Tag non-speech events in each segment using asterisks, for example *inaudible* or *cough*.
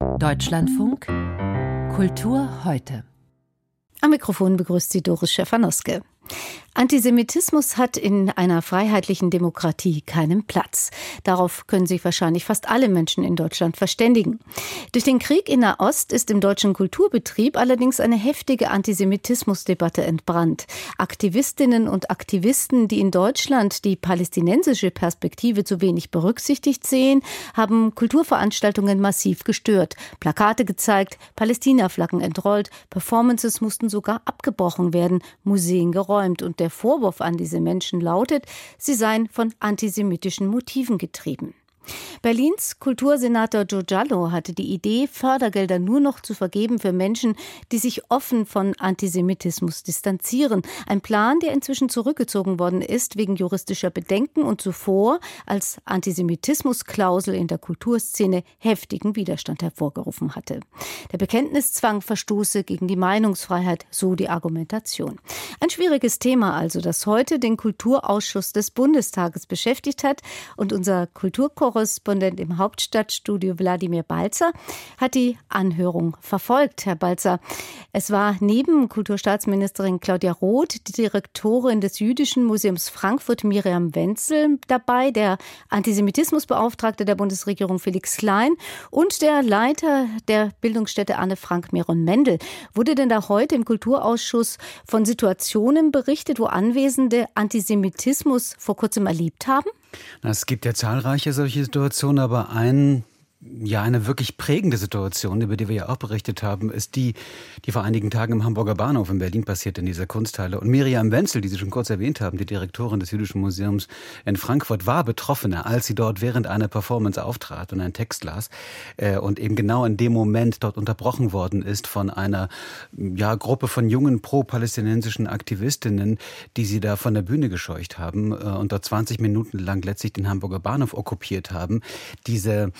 Deutschlandfunk Kultur heute. Am Mikrofon begrüßt sie Doris Schäfernoske. Antisemitismus hat in einer freiheitlichen Demokratie keinen Platz. Darauf können sich wahrscheinlich fast alle Menschen in Deutschland verständigen. Durch den Krieg in Nahost ist im deutschen Kulturbetrieb allerdings eine heftige Antisemitismusdebatte entbrannt. Aktivistinnen und Aktivisten, die in Deutschland die palästinensische Perspektive zu wenig berücksichtigt sehen, haben Kulturveranstaltungen massiv gestört, Plakate gezeigt, Palästina-Flaggen entrollt, Performances mussten sogar abgebrochen werden, Museen geräumt und der Vorwurf an diese Menschen lautet, sie seien von antisemitischen Motiven getrieben. Berlins Kultursenator Joe Giallo hatte die Idee, Fördergelder nur noch zu vergeben für Menschen, die sich offen von Antisemitismus distanzieren. Ein Plan, der inzwischen zurückgezogen worden ist wegen juristischer Bedenken und zuvor als Antisemitismusklausel in der Kulturszene heftigen Widerstand hervorgerufen hatte. Der Bekenntniszwang verstoße gegen die Meinungsfreiheit, so die Argumentation. Ein schwieriges Thema also, das heute den Kulturausschuss des Bundestages beschäftigt hat und unser Kulturkorrespondent Korrespondent im Hauptstadtstudio Wladimir Balzer hat die Anhörung verfolgt. Herr Balzer, es war neben Kulturstaatsministerin Claudia Roth die Direktorin des Jüdischen Museums Frankfurt Miriam Wenzel dabei, der Antisemitismusbeauftragte der Bundesregierung Felix Klein und der Leiter der Bildungsstätte Anne Frank Meron Mendel. Wurde denn da heute im Kulturausschuss von Situationen berichtet, wo Anwesende Antisemitismus vor kurzem erlebt haben? Es gibt ja zahlreiche solche Situationen, aber ein ja, eine wirklich prägende Situation, über die wir ja auch berichtet haben, ist die, die vor einigen Tagen im Hamburger Bahnhof in Berlin passiert in dieser Kunsthalle. Und Miriam Wenzel, die Sie schon kurz erwähnt haben, die Direktorin des Jüdischen Museums in Frankfurt, war Betroffene, als sie dort während einer Performance auftrat und einen Text las äh, und eben genau in dem Moment dort unterbrochen worden ist von einer ja, Gruppe von jungen pro-palästinensischen Aktivistinnen, die sie da von der Bühne gescheucht haben äh, und dort 20 Minuten lang letztlich den Hamburger Bahnhof okkupiert haben. Diese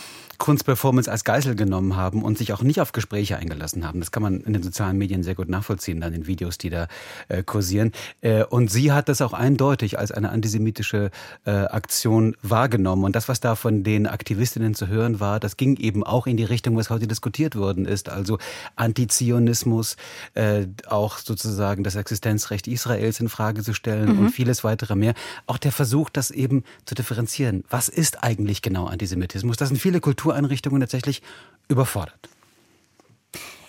Kunstperformance als Geisel genommen haben und sich auch nicht auf Gespräche eingelassen haben. Das kann man in den sozialen Medien sehr gut nachvollziehen, dann in Videos, die da äh, kursieren. Äh, und sie hat das auch eindeutig als eine antisemitische äh, Aktion wahrgenommen. Und das, was da von den Aktivistinnen zu hören war, das ging eben auch in die Richtung, was heute diskutiert worden ist. Also Antizionismus, äh, auch sozusagen das Existenzrecht Israels in Frage zu stellen mhm. und vieles weitere mehr. Auch der Versuch, das eben zu differenzieren. Was ist eigentlich genau Antisemitismus? Das sind viele Kulturen Kultureinrichtungen tatsächlich überfordert.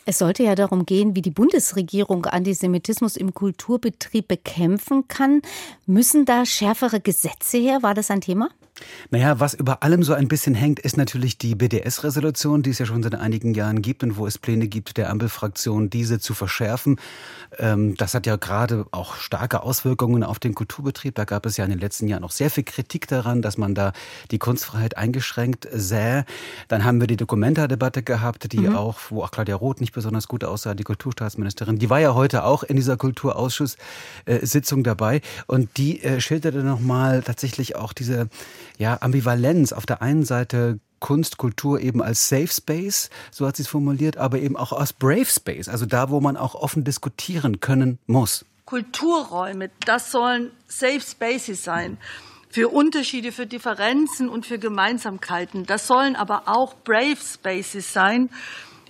Es sollte ja darum gehen, wie die Bundesregierung Antisemitismus im Kulturbetrieb bekämpfen kann. Müssen da schärfere Gesetze her? War das ein Thema? Naja, was über allem so ein bisschen hängt, ist natürlich die BDS-Resolution, die es ja schon seit einigen Jahren gibt und wo es Pläne gibt der Ampelfraktion, diese zu verschärfen. Ähm, das hat ja gerade auch starke Auswirkungen auf den Kulturbetrieb. Da gab es ja in den letzten Jahren auch sehr viel Kritik daran, dass man da die Kunstfreiheit eingeschränkt sähe. Dann haben wir die Dokumenta-Debatte gehabt, die mhm. auch, wo auch Claudia Roth nicht besonders gut aussah, die Kulturstaatsministerin. Die war ja heute auch in dieser Kulturausschusssitzung dabei und die äh, schilderte nochmal tatsächlich auch diese ja, Ambivalenz. Auf der einen Seite Kunst, Kultur eben als Safe Space, so hat sie es formuliert, aber eben auch als Brave Space, also da, wo man auch offen diskutieren können muss. Kulturräume, das sollen Safe Spaces sein für Unterschiede, für Differenzen und für Gemeinsamkeiten. Das sollen aber auch Brave Spaces sein,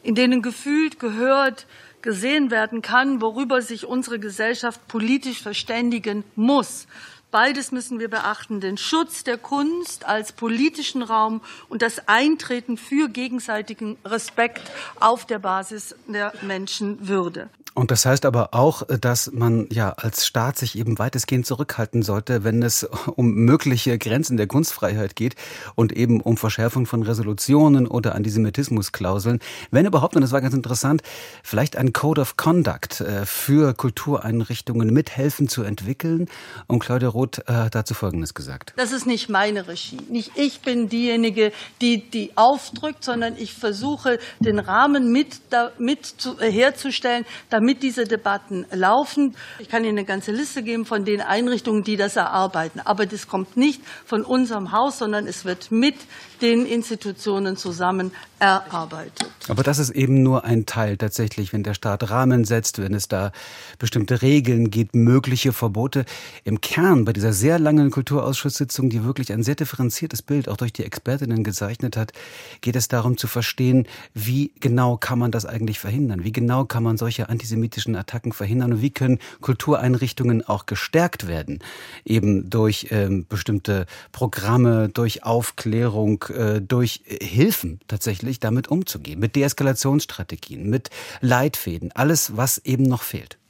in denen gefühlt, gehört, gesehen werden kann, worüber sich unsere Gesellschaft politisch verständigen muss. Beides müssen wir beachten, den Schutz der Kunst als politischen Raum und das Eintreten für gegenseitigen Respekt auf der Basis der Menschenwürde. Und das heißt aber auch, dass man ja als Staat sich eben weitestgehend zurückhalten sollte, wenn es *laughs* um mögliche Grenzen der Kunstfreiheit geht und eben um Verschärfung von Resolutionen oder Antisemitismusklauseln. Wenn überhaupt, und das war ganz interessant, vielleicht ein Code of Conduct äh, für Kultureinrichtungen mithelfen zu entwickeln. Und Claudia Roth äh, hat dazu Folgendes gesagt. Das ist nicht meine Regie. Nicht ich bin diejenige, die die aufdrückt, sondern ich versuche, den Rahmen mit, mit zu, äh, herzustellen, damit damit diese Debatten laufen. Ich kann Ihnen eine ganze Liste geben von den Einrichtungen, die das erarbeiten. Aber das kommt nicht von unserem Haus, sondern es wird mit den Institutionen zusammen erarbeitet. Aber das ist eben nur ein Teil tatsächlich, wenn der Staat Rahmen setzt, wenn es da bestimmte Regeln gibt, mögliche Verbote. Im Kern bei dieser sehr langen Kulturausschusssitzung, die wirklich ein sehr differenziertes Bild auch durch die Expertinnen gezeichnet hat, geht es darum zu verstehen, wie genau kann man das eigentlich verhindern? Wie genau kann man solche antisemitischen Attacken verhindern? Und wie können Kultureinrichtungen auch gestärkt werden? Eben durch ähm, bestimmte Programme, durch Aufklärung, äh, durch Hilfen tatsächlich damit umzugehen. Mit Deeskalationsstrategien, mit Leitfäden, alles, was eben noch fehlt.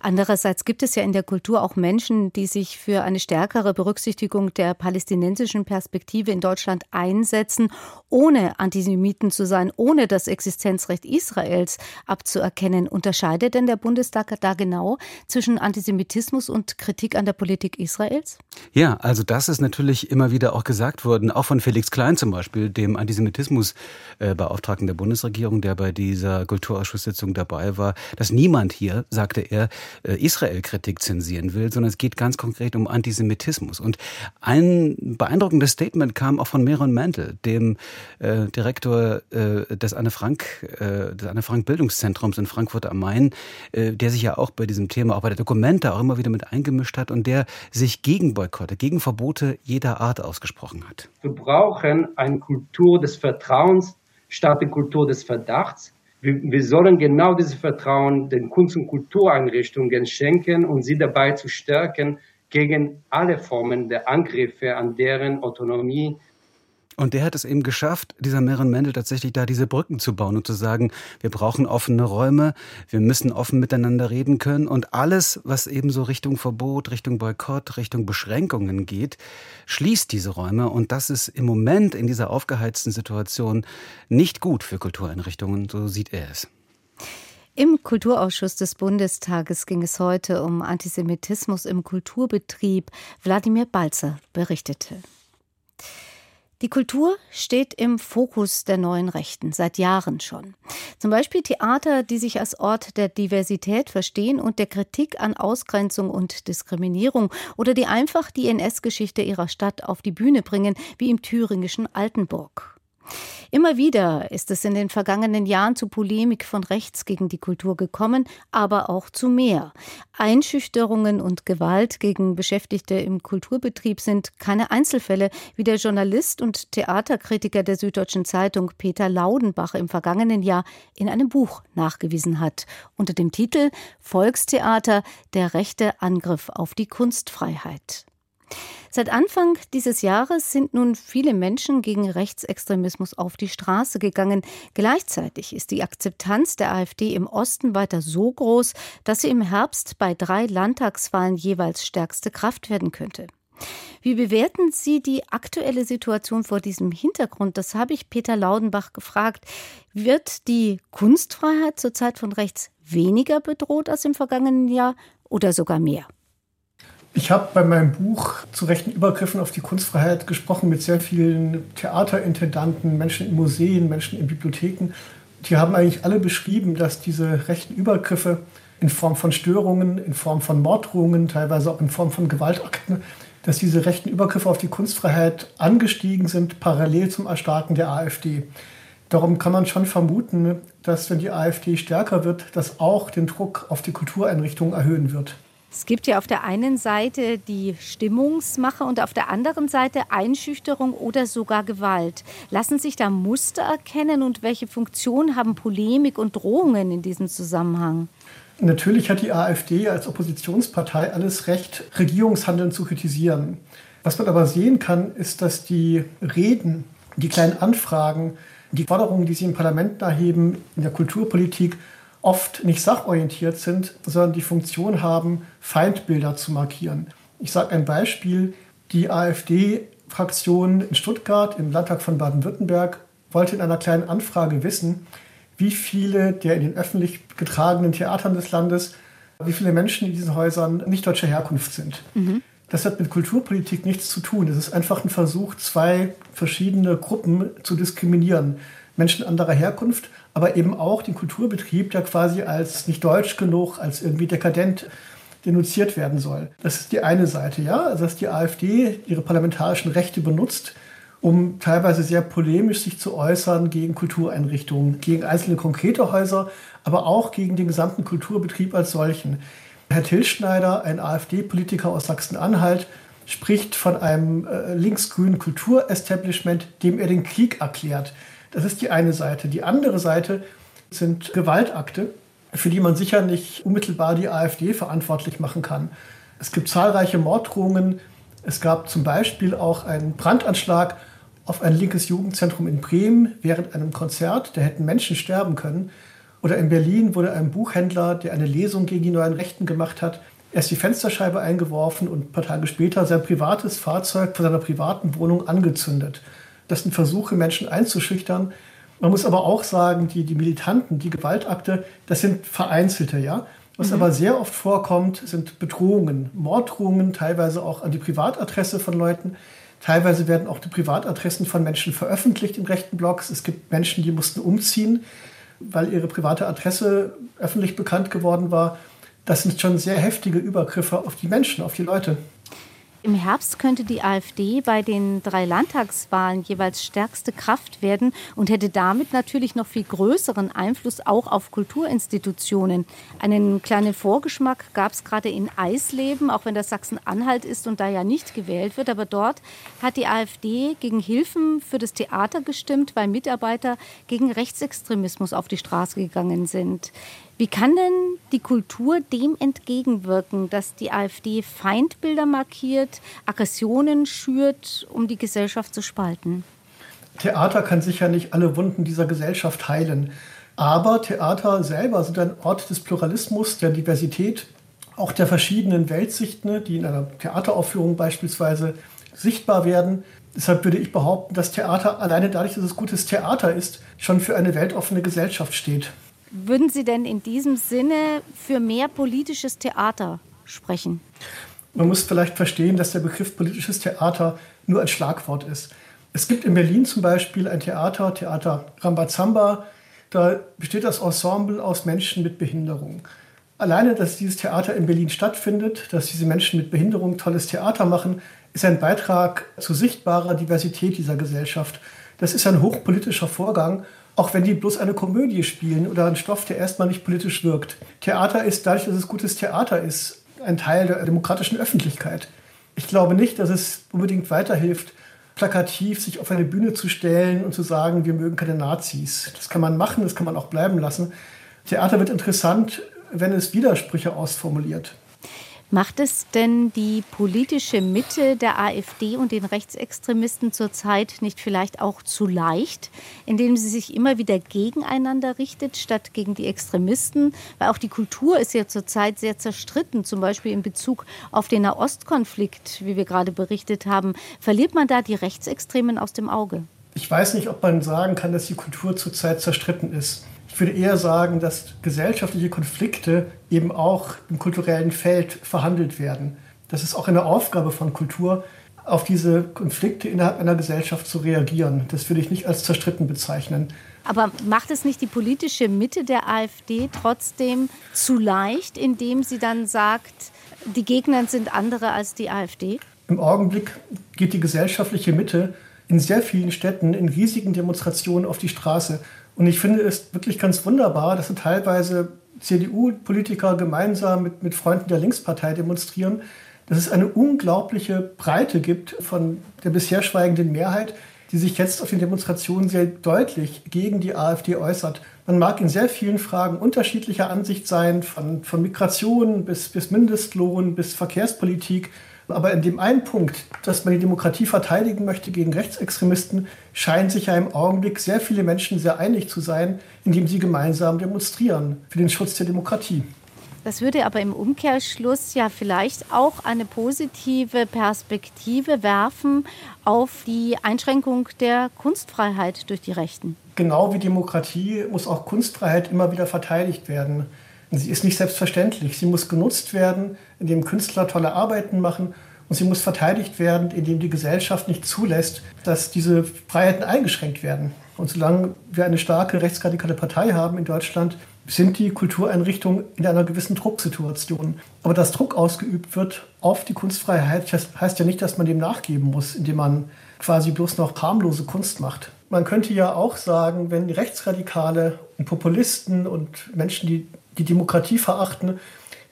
Andererseits gibt es ja in der Kultur auch Menschen, die sich für eine stärkere Berücksichtigung der palästinensischen Perspektive in Deutschland einsetzen, ohne Antisemiten zu sein, ohne das Existenzrecht Israels abzuerkennen. Unterscheidet denn der Bundestag da genau zwischen Antisemitismus und Kritik an der Politik Israels? Ja, also das ist natürlich immer wieder auch gesagt worden, auch von Felix Klein zum Beispiel, dem Antisemitismusbeauftragten der Bundesregierung, der bei dieser Kulturausschusssitzung dabei war, dass niemand hier, sagte er, äh, Israel-Kritik zensieren will, sondern es geht ganz konkret um Antisemitismus. Und ein beeindruckendes Statement kam auch von Meron Mantel, dem äh, Direktor äh, des Anne Frank, äh, des Anne Frank Bildungszentrums in Frankfurt am Main, äh, der sich ja auch bei diesem Thema, auch bei der Dokumente auch immer wieder mit eingemischt hat und der sich gegen Boykotte, gegen Verbote jeder Art ausgesprochen hat. Wir brauchen eine Kultur des Vertrauens statt eine Kultur des Verdachts. Wir, wir sollen genau dieses Vertrauen den Kunst- und Kultureinrichtungen schenken und sie dabei zu stärken gegen alle Formen der Angriffe an deren Autonomie und der hat es eben geschafft, dieser Meron Mendel tatsächlich da diese Brücken zu bauen und zu sagen, wir brauchen offene Räume, wir müssen offen miteinander reden können und alles, was eben so Richtung Verbot, Richtung Boykott, Richtung Beschränkungen geht, schließt diese Räume und das ist im Moment in dieser aufgeheizten Situation nicht gut für Kultureinrichtungen, so sieht er es. Im Kulturausschuss des Bundestages ging es heute um Antisemitismus im Kulturbetrieb. Wladimir Balzer berichtete. Die Kultur steht im Fokus der neuen Rechten seit Jahren schon. Zum Beispiel Theater, die sich als Ort der Diversität verstehen und der Kritik an Ausgrenzung und Diskriminierung oder die einfach die NS-Geschichte ihrer Stadt auf die Bühne bringen, wie im thüringischen Altenburg. Immer wieder ist es in den vergangenen Jahren zu Polemik von rechts gegen die Kultur gekommen, aber auch zu mehr. Einschüchterungen und Gewalt gegen Beschäftigte im Kulturbetrieb sind keine Einzelfälle, wie der Journalist und Theaterkritiker der Süddeutschen Zeitung Peter Laudenbach im vergangenen Jahr in einem Buch nachgewiesen hat, unter dem Titel Volkstheater, der rechte Angriff auf die Kunstfreiheit. Seit Anfang dieses Jahres sind nun viele Menschen gegen Rechtsextremismus auf die Straße gegangen. Gleichzeitig ist die Akzeptanz der AfD im Osten weiter so groß, dass sie im Herbst bei drei Landtagswahlen jeweils stärkste Kraft werden könnte. Wie bewerten Sie die aktuelle Situation vor diesem Hintergrund? Das habe ich Peter Laudenbach gefragt. Wird die Kunstfreiheit zurzeit von rechts weniger bedroht als im vergangenen Jahr oder sogar mehr? Ich habe bei meinem Buch zu rechten Übergriffen auf die Kunstfreiheit gesprochen mit sehr vielen Theaterintendanten, Menschen in Museen, Menschen in Bibliotheken. Die haben eigentlich alle beschrieben, dass diese rechten Übergriffe in Form von Störungen, in Form von Morddrohungen, teilweise auch in Form von Gewaltakten, dass diese rechten Übergriffe auf die Kunstfreiheit angestiegen sind, parallel zum Erstarken der AfD. Darum kann man schon vermuten, dass wenn die AfD stärker wird, das auch den Druck auf die Kultureinrichtungen erhöhen wird. Es gibt ja auf der einen Seite die Stimmungsmache und auf der anderen Seite Einschüchterung oder sogar Gewalt. Lassen sich da Muster erkennen und welche Funktion haben Polemik und Drohungen in diesem Zusammenhang? Natürlich hat die AfD als Oppositionspartei alles Recht, Regierungshandeln zu kritisieren. Was man aber sehen kann, ist, dass die Reden, die kleinen Anfragen, die Forderungen, die sie im Parlament erheben, in der Kulturpolitik, oft nicht sachorientiert sind, sondern die Funktion haben, Feindbilder zu markieren. Ich sage ein Beispiel. Die AfD-Fraktion in Stuttgart im Landtag von Baden-Württemberg wollte in einer kleinen Anfrage wissen, wie viele der in den öffentlich getragenen Theatern des Landes, wie viele Menschen in diesen Häusern nicht deutscher Herkunft sind. Mhm. Das hat mit Kulturpolitik nichts zu tun. Es ist einfach ein Versuch, zwei verschiedene Gruppen zu diskriminieren. Menschen anderer Herkunft aber eben auch den Kulturbetrieb, der quasi als nicht deutsch genug, als irgendwie dekadent denunziert werden soll. Das ist die eine Seite, ja, also dass die AfD ihre parlamentarischen Rechte benutzt, um teilweise sehr polemisch sich zu äußern gegen Kultureinrichtungen, gegen einzelne konkrete Häuser, aber auch gegen den gesamten Kulturbetrieb als solchen. Herr Tilschneider, ein AfD-Politiker aus Sachsen-Anhalt, spricht von einem äh, linksgrünen Kulturestablishment, dem er den Krieg erklärt. Das ist die eine Seite. Die andere Seite sind Gewaltakte, für die man sicher nicht unmittelbar die AfD verantwortlich machen kann. Es gibt zahlreiche Morddrohungen. Es gab zum Beispiel auch einen Brandanschlag auf ein linkes Jugendzentrum in Bremen während einem Konzert. Da hätten Menschen sterben können. Oder in Berlin wurde ein Buchhändler, der eine Lesung gegen die neuen Rechten gemacht hat, erst die Fensterscheibe eingeworfen und ein paar Tage später sein privates Fahrzeug von seiner privaten Wohnung angezündet. Das sind Versuche, Menschen einzuschüchtern. Man muss aber auch sagen, die, die Militanten, die Gewaltakte, das sind vereinzelte, ja. Was mhm. aber sehr oft vorkommt, sind Bedrohungen, Morddrohungen, teilweise auch an die Privatadresse von Leuten. Teilweise werden auch die Privatadressen von Menschen veröffentlicht in rechten Blogs. Es gibt Menschen, die mussten umziehen, weil ihre private Adresse öffentlich bekannt geworden war. Das sind schon sehr heftige Übergriffe auf die Menschen, auf die Leute. Im Herbst könnte die AfD bei den drei Landtagswahlen jeweils stärkste Kraft werden und hätte damit natürlich noch viel größeren Einfluss auch auf Kulturinstitutionen. Einen kleinen Vorgeschmack gab es gerade in Eisleben, auch wenn das Sachsen-Anhalt ist und da ja nicht gewählt wird. Aber dort hat die AfD gegen Hilfen für das Theater gestimmt, weil Mitarbeiter gegen Rechtsextremismus auf die Straße gegangen sind. Wie kann denn die Kultur dem entgegenwirken, dass die AfD Feindbilder markiert, Aggressionen schürt, um die Gesellschaft zu spalten? Theater kann sicher nicht alle Wunden dieser Gesellschaft heilen. Aber Theater selber sind ein Ort des Pluralismus, der Diversität, auch der verschiedenen Weltsichten, die in einer Theateraufführung beispielsweise sichtbar werden. Deshalb würde ich behaupten, dass Theater alleine dadurch, dass es gutes Theater ist, schon für eine weltoffene Gesellschaft steht. Würden Sie denn in diesem Sinne für mehr politisches Theater sprechen? Man muss vielleicht verstehen, dass der Begriff politisches Theater nur ein Schlagwort ist. Es gibt in Berlin zum Beispiel ein Theater, Theater Rambazamba. Da besteht das Ensemble aus Menschen mit Behinderung. Alleine, dass dieses Theater in Berlin stattfindet, dass diese Menschen mit Behinderung tolles Theater machen, ist ein Beitrag zu sichtbarer Diversität dieser Gesellschaft. Das ist ein hochpolitischer Vorgang auch wenn die bloß eine Komödie spielen oder einen Stoff, der erstmal nicht politisch wirkt. Theater ist, dadurch, dass es gutes Theater ist, ein Teil der demokratischen Öffentlichkeit. Ich glaube nicht, dass es unbedingt weiterhilft, plakativ sich auf eine Bühne zu stellen und zu sagen, wir mögen keine Nazis. Das kann man machen, das kann man auch bleiben lassen. Theater wird interessant, wenn es Widersprüche ausformuliert. Macht es denn die politische Mitte der AfD und den Rechtsextremisten zurzeit nicht vielleicht auch zu leicht, indem sie sich immer wieder gegeneinander richtet, statt gegen die Extremisten? Weil auch die Kultur ist ja zurzeit sehr zerstritten, zum Beispiel in Bezug auf den Nahostkonflikt, wie wir gerade berichtet haben. Verliert man da die Rechtsextremen aus dem Auge? Ich weiß nicht, ob man sagen kann, dass die Kultur zurzeit zerstritten ist. Ich würde eher sagen, dass gesellschaftliche Konflikte eben auch im kulturellen Feld verhandelt werden. Das ist auch eine Aufgabe von Kultur, auf diese Konflikte innerhalb einer Gesellschaft zu reagieren. Das würde ich nicht als zerstritten bezeichnen. Aber macht es nicht die politische Mitte der AfD trotzdem zu leicht, indem sie dann sagt, die Gegner sind andere als die AfD? Im Augenblick geht die gesellschaftliche Mitte in sehr vielen Städten in riesigen Demonstrationen auf die Straße und ich finde es wirklich ganz wunderbar, dass teilweise CDU-Politiker gemeinsam mit, mit Freunden der Linkspartei demonstrieren, dass es eine unglaubliche Breite gibt von der bisher schweigenden Mehrheit, die sich jetzt auf den Demonstrationen sehr deutlich gegen die AfD äußert. Man mag in sehr vielen Fragen unterschiedlicher Ansicht sein, von, von Migration bis, bis Mindestlohn bis Verkehrspolitik. Aber in dem einen Punkt, dass man die Demokratie verteidigen möchte gegen Rechtsextremisten, scheinen sich ja im Augenblick sehr viele Menschen sehr einig zu sein, indem sie gemeinsam demonstrieren für den Schutz der Demokratie. Das würde aber im Umkehrschluss ja vielleicht auch eine positive Perspektive werfen auf die Einschränkung der Kunstfreiheit durch die Rechten. Genau wie Demokratie muss auch Kunstfreiheit immer wieder verteidigt werden. Sie ist nicht selbstverständlich. Sie muss genutzt werden, indem Künstler tolle Arbeiten machen. Und sie muss verteidigt werden, indem die Gesellschaft nicht zulässt, dass diese Freiheiten eingeschränkt werden. Und solange wir eine starke rechtsradikale Partei haben in Deutschland, sind die Kultureinrichtungen in einer gewissen Drucksituation. Aber dass Druck ausgeübt wird auf die Kunstfreiheit, heißt ja nicht, dass man dem nachgeben muss, indem man quasi bloß noch harmlose Kunst macht. Man könnte ja auch sagen, wenn Rechtsradikale und Populisten und Menschen, die die Demokratie verachten,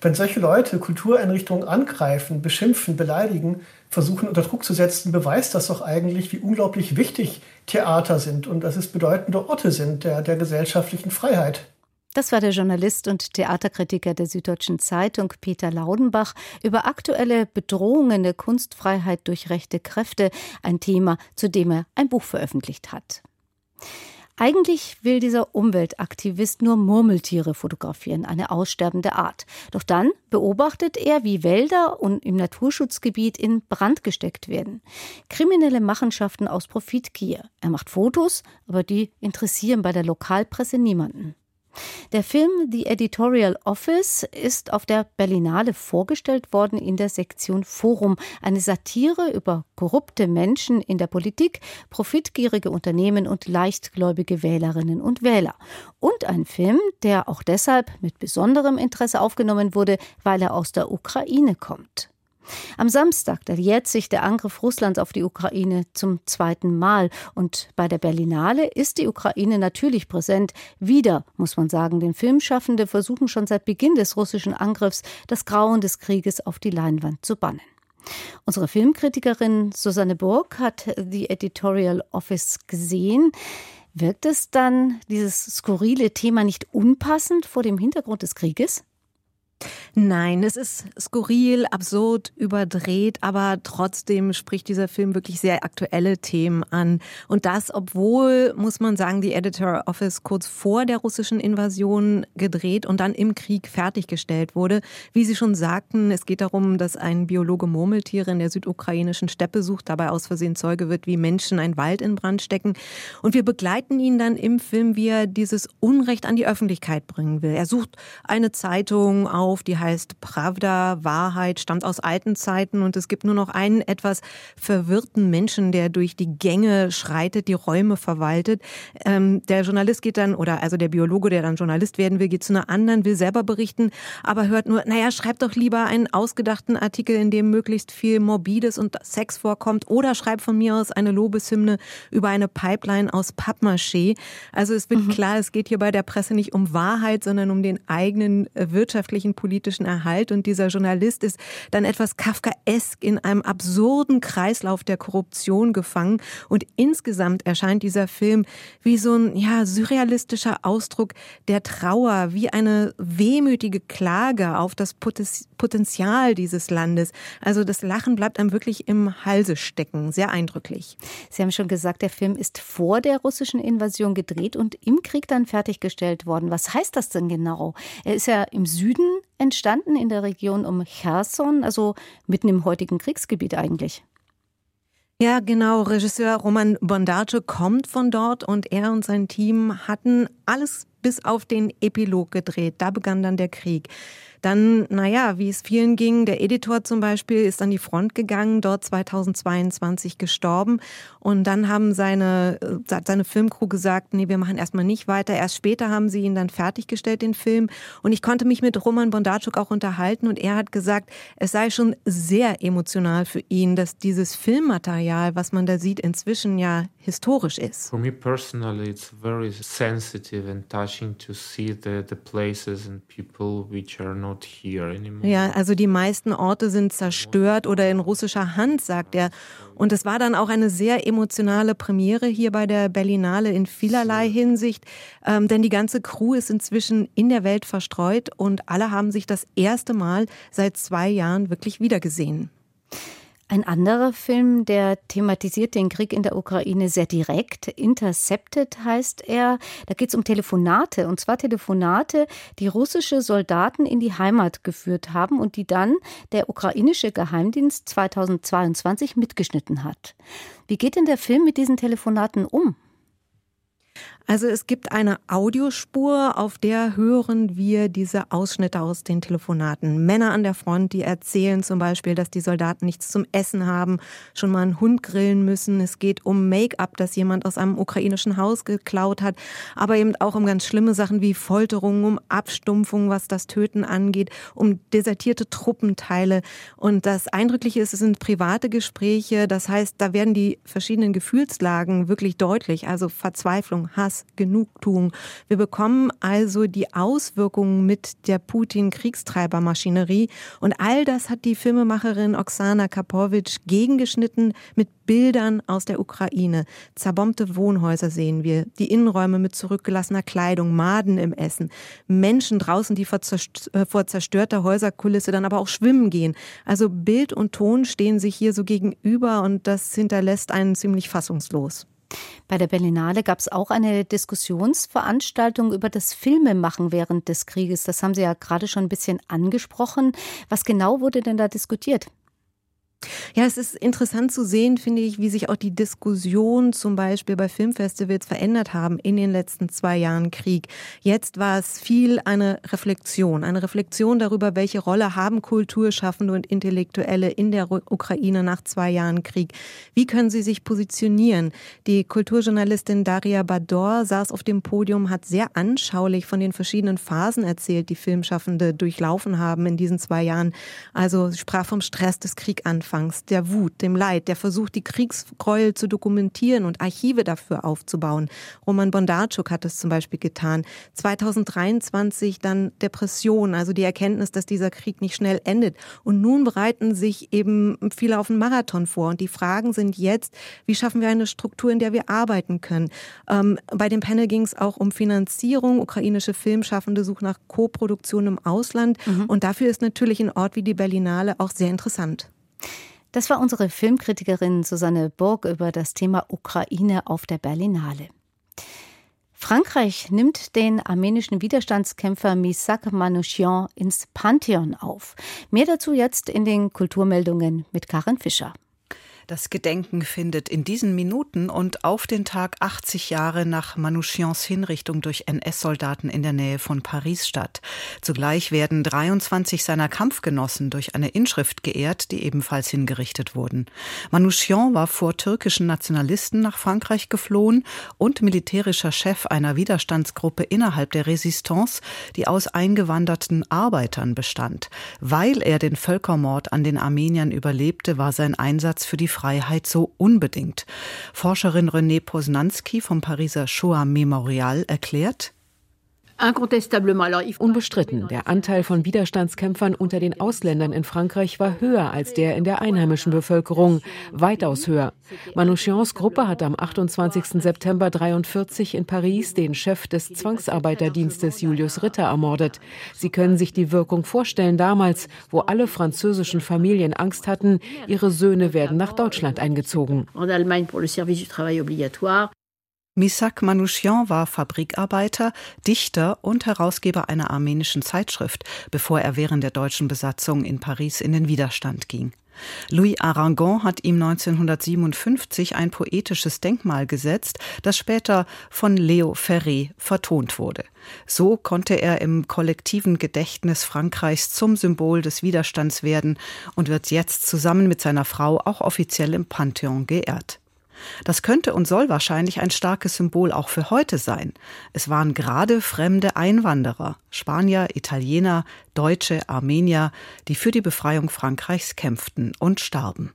wenn solche Leute Kultureinrichtungen angreifen, beschimpfen, beleidigen, versuchen unter Druck zu setzen, beweist das doch eigentlich, wie unglaublich wichtig Theater sind und dass es bedeutende Orte sind der, der gesellschaftlichen Freiheit. Das war der Journalist und Theaterkritiker der Süddeutschen Zeitung Peter Laudenbach über aktuelle Bedrohungen der Kunstfreiheit durch rechte Kräfte, ein Thema, zu dem er ein Buch veröffentlicht hat. Eigentlich will dieser Umweltaktivist nur Murmeltiere fotografieren, eine aussterbende Art. Doch dann beobachtet er, wie Wälder und im Naturschutzgebiet in Brand gesteckt werden. Kriminelle Machenschaften aus Profitgier. Er macht Fotos, aber die interessieren bei der Lokalpresse niemanden. Der Film The Editorial Office ist auf der Berlinale vorgestellt worden in der Sektion Forum, eine Satire über korrupte Menschen in der Politik, profitgierige Unternehmen und leichtgläubige Wählerinnen und Wähler. Und ein Film, der auch deshalb mit besonderem Interesse aufgenommen wurde, weil er aus der Ukraine kommt. Am Samstag, da jährt sich der Angriff Russlands auf die Ukraine zum zweiten Mal. Und bei der Berlinale ist die Ukraine natürlich präsent. Wieder, muss man sagen, denn Filmschaffende versuchen schon seit Beginn des russischen Angriffs, das Grauen des Krieges auf die Leinwand zu bannen. Unsere Filmkritikerin Susanne Burg hat die Editorial Office gesehen. Wirkt es dann, dieses skurrile Thema, nicht unpassend vor dem Hintergrund des Krieges? Nein, es ist skurril, absurd, überdreht, aber trotzdem spricht dieser Film wirklich sehr aktuelle Themen an. Und das, obwohl, muss man sagen, die Editor Office kurz vor der russischen Invasion gedreht und dann im Krieg fertiggestellt wurde. Wie Sie schon sagten, es geht darum, dass ein Biologe Murmeltiere in der südukrainischen Steppe sucht, dabei aus Versehen Zeuge wird, wie Menschen einen Wald in Brand stecken. Und wir begleiten ihn dann im Film, wie er dieses Unrecht an die Öffentlichkeit bringen will. Er sucht eine Zeitung auf, die heißt Pravda, Wahrheit, stammt aus alten Zeiten und es gibt nur noch einen etwas verwirrten Menschen, der durch die Gänge schreitet, die Räume verwaltet. Ähm, der Journalist geht dann, oder also der Biologe, der dann Journalist werden will, geht zu einer anderen, will selber berichten, aber hört nur, naja, schreib doch lieber einen ausgedachten Artikel, in dem möglichst viel Morbides und Sex vorkommt oder schreib von mir aus eine Lobeshymne über eine Pipeline aus Pappmaché. Also es wird mhm. klar, es geht hier bei der Presse nicht um Wahrheit, sondern um den eigenen äh, wirtschaftlichen, politischen politischen Erhalt. Und dieser Journalist ist dann etwas Kafkaesk in einem absurden Kreislauf der Korruption gefangen. Und insgesamt erscheint dieser Film wie so ein ja, surrealistischer Ausdruck der Trauer, wie eine wehmütige Klage auf das Potenzial dieses Landes. Also das Lachen bleibt einem wirklich im Halse stecken. Sehr eindrücklich. Sie haben schon gesagt, der Film ist vor der russischen Invasion gedreht und im Krieg dann fertiggestellt worden. Was heißt das denn genau? Er ist ja im Süden entstanden in der Region um Cherson, also mitten im heutigen Kriegsgebiet eigentlich. Ja, genau. Regisseur Roman Bondace kommt von dort und er und sein Team hatten alles bis auf den Epilog gedreht. Da begann dann der Krieg. Dann, naja, wie es vielen ging, der Editor zum Beispiel ist an die Front gegangen, dort 2022 gestorben. Und dann haben seine, äh, seine Filmcrew gesagt, nee, wir machen erstmal nicht weiter. Erst später haben sie ihn dann fertiggestellt, den Film. Und ich konnte mich mit Roman Bondarchuk auch unterhalten und er hat gesagt, es sei schon sehr emotional für ihn, dass dieses Filmmaterial, was man da sieht, inzwischen ja historisch ist. For me personally, it's very sensitive and touching to see the, the places and people which are not ja, also die meisten Orte sind zerstört oder in russischer Hand, sagt er. Und es war dann auch eine sehr emotionale Premiere hier bei der Berlinale in vielerlei Hinsicht, ähm, denn die ganze Crew ist inzwischen in der Welt verstreut und alle haben sich das erste Mal seit zwei Jahren wirklich wiedergesehen. Ein anderer Film, der thematisiert den Krieg in der Ukraine sehr direkt. Intercepted heißt er. Da geht es um Telefonate. Und zwar Telefonate, die russische Soldaten in die Heimat geführt haben und die dann der ukrainische Geheimdienst 2022 mitgeschnitten hat. Wie geht denn der Film mit diesen Telefonaten um? Also es gibt eine Audiospur, auf der hören wir diese Ausschnitte aus den Telefonaten. Männer an der Front, die erzählen zum Beispiel, dass die Soldaten nichts zum Essen haben, schon mal einen Hund grillen müssen. Es geht um Make-up, das jemand aus einem ukrainischen Haus geklaut hat, aber eben auch um ganz schlimme Sachen wie Folterungen, um Abstumpfung, was das Töten angeht, um desertierte Truppenteile. Und das Eindrückliche ist, es sind private Gespräche. Das heißt, da werden die verschiedenen Gefühlslagen wirklich deutlich. Also Verzweiflung, Hass, Genugtuung. Wir bekommen also die Auswirkungen mit der Putin-Kriegstreibermaschinerie. Und all das hat die Filmemacherin Oksana Kapowitsch gegengeschnitten mit Bildern aus der Ukraine. Zerbombte Wohnhäuser sehen wir, die Innenräume mit zurückgelassener Kleidung, Maden im Essen, Menschen draußen, die äh, vor zerstörter Häuserkulisse dann aber auch schwimmen gehen. Also Bild und Ton stehen sich hier so gegenüber und das hinterlässt einen ziemlich fassungslos. Bei der Berlinale gab es auch eine Diskussionsveranstaltung über das Filmemachen während des Krieges. Das haben Sie ja gerade schon ein bisschen angesprochen. Was genau wurde denn da diskutiert? Ja, es ist interessant zu sehen, finde ich, wie sich auch die Diskussion zum Beispiel bei Filmfestivals verändert haben in den letzten zwei Jahren Krieg. Jetzt war es viel eine Reflexion, eine Reflexion darüber, welche Rolle haben Kulturschaffende und Intellektuelle in der Ukraine nach zwei Jahren Krieg. Wie können sie sich positionieren? Die Kulturjournalistin Daria Bador saß auf dem Podium, hat sehr anschaulich von den verschiedenen Phasen erzählt, die Filmschaffende durchlaufen haben in diesen zwei Jahren. Also sprach vom Stress des Krieganfangs Anfangs, der Wut, dem Leid, der Versuch, die Kriegsgräuel zu dokumentieren und Archive dafür aufzubauen. Roman Bondarchuk hat es zum Beispiel getan. 2023 dann Depression, also die Erkenntnis, dass dieser Krieg nicht schnell endet. Und nun bereiten sich eben viele auf einen Marathon vor. Und die Fragen sind jetzt, wie schaffen wir eine Struktur, in der wir arbeiten können? Ähm, bei dem Panel ging es auch um Finanzierung. Ukrainische Filmschaffende suchen nach Co-Produktion im Ausland. Mhm. Und dafür ist natürlich ein Ort wie die Berlinale auch sehr interessant. Das war unsere Filmkritikerin Susanne Burg über das Thema Ukraine auf der Berlinale. Frankreich nimmt den armenischen Widerstandskämpfer Misak Manouchian ins Pantheon auf. Mehr dazu jetzt in den Kulturmeldungen mit Karin Fischer. Das Gedenken findet in diesen Minuten und auf den Tag 80 Jahre nach Manouchians Hinrichtung durch NS-Soldaten in der Nähe von Paris statt. Zugleich werden 23 seiner Kampfgenossen durch eine Inschrift geehrt, die ebenfalls hingerichtet wurden. Manouchian war vor türkischen Nationalisten nach Frankreich geflohen und militärischer Chef einer Widerstandsgruppe innerhalb der Resistance, die aus eingewanderten Arbeitern bestand. Weil er den Völkermord an den Armeniern überlebte, war sein Einsatz für die Freiheit so unbedingt. Forscherin René Posnanski vom Pariser Shoah Memorial erklärt, Unbestritten, der Anteil von Widerstandskämpfern unter den Ausländern in Frankreich war höher als der in der einheimischen Bevölkerung, weitaus höher. Manouchians Gruppe hat am 28. September 1943 in Paris den Chef des Zwangsarbeiterdienstes Julius Ritter ermordet. Sie können sich die Wirkung vorstellen damals, wo alle französischen Familien Angst hatten, ihre Söhne werden nach Deutschland eingezogen. Misak Manouchian war Fabrikarbeiter, Dichter und Herausgeber einer armenischen Zeitschrift, bevor er während der deutschen Besatzung in Paris in den Widerstand ging. Louis Aragon hat ihm 1957 ein poetisches Denkmal gesetzt, das später von Leo Ferré vertont wurde. So konnte er im kollektiven Gedächtnis Frankreichs zum Symbol des Widerstands werden und wird jetzt zusammen mit seiner Frau auch offiziell im Pantheon geehrt. Das könnte und soll wahrscheinlich ein starkes Symbol auch für heute sein. Es waren gerade fremde Einwanderer, Spanier, Italiener, Deutsche, Armenier, die für die Befreiung Frankreichs kämpften und starben.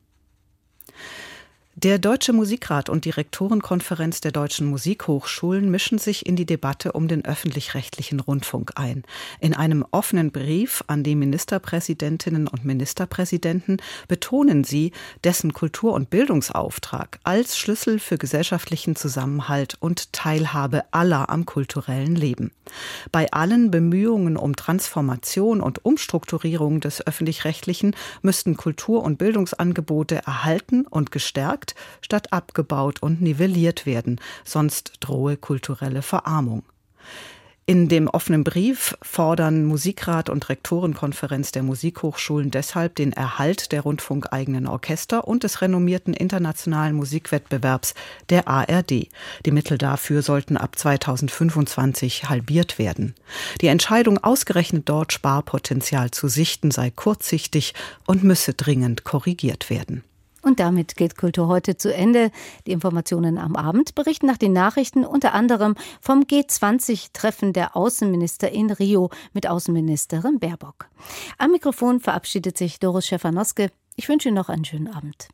Der Deutsche Musikrat und die Rektorenkonferenz der deutschen Musikhochschulen mischen sich in die Debatte um den öffentlich-rechtlichen Rundfunk ein. In einem offenen Brief an die Ministerpräsidentinnen und Ministerpräsidenten betonen sie dessen Kultur- und Bildungsauftrag als Schlüssel für gesellschaftlichen Zusammenhalt und Teilhabe aller am kulturellen Leben. Bei allen Bemühungen um Transformation und Umstrukturierung des öffentlich-rechtlichen müssten Kultur- und Bildungsangebote erhalten und gestärkt gestärkt statt abgebaut und nivelliert werden, sonst drohe kulturelle Verarmung. In dem offenen Brief fordern Musikrat und Rektorenkonferenz der Musikhochschulen deshalb den Erhalt der rundfunkeigenen Orchester und des renommierten internationalen Musikwettbewerbs der ARD. Die Mittel dafür sollten ab 2025 halbiert werden. Die Entscheidung, ausgerechnet dort Sparpotenzial zu sichten, sei kurzsichtig und müsse dringend korrigiert werden. Und damit geht Kultur heute zu Ende. Die Informationen am Abend berichten nach den Nachrichten unter anderem vom G20-Treffen der Außenminister in Rio mit Außenministerin Baerbock. Am Mikrofon verabschiedet sich Doris Schäfernoske. Ich wünsche Ihnen noch einen schönen Abend.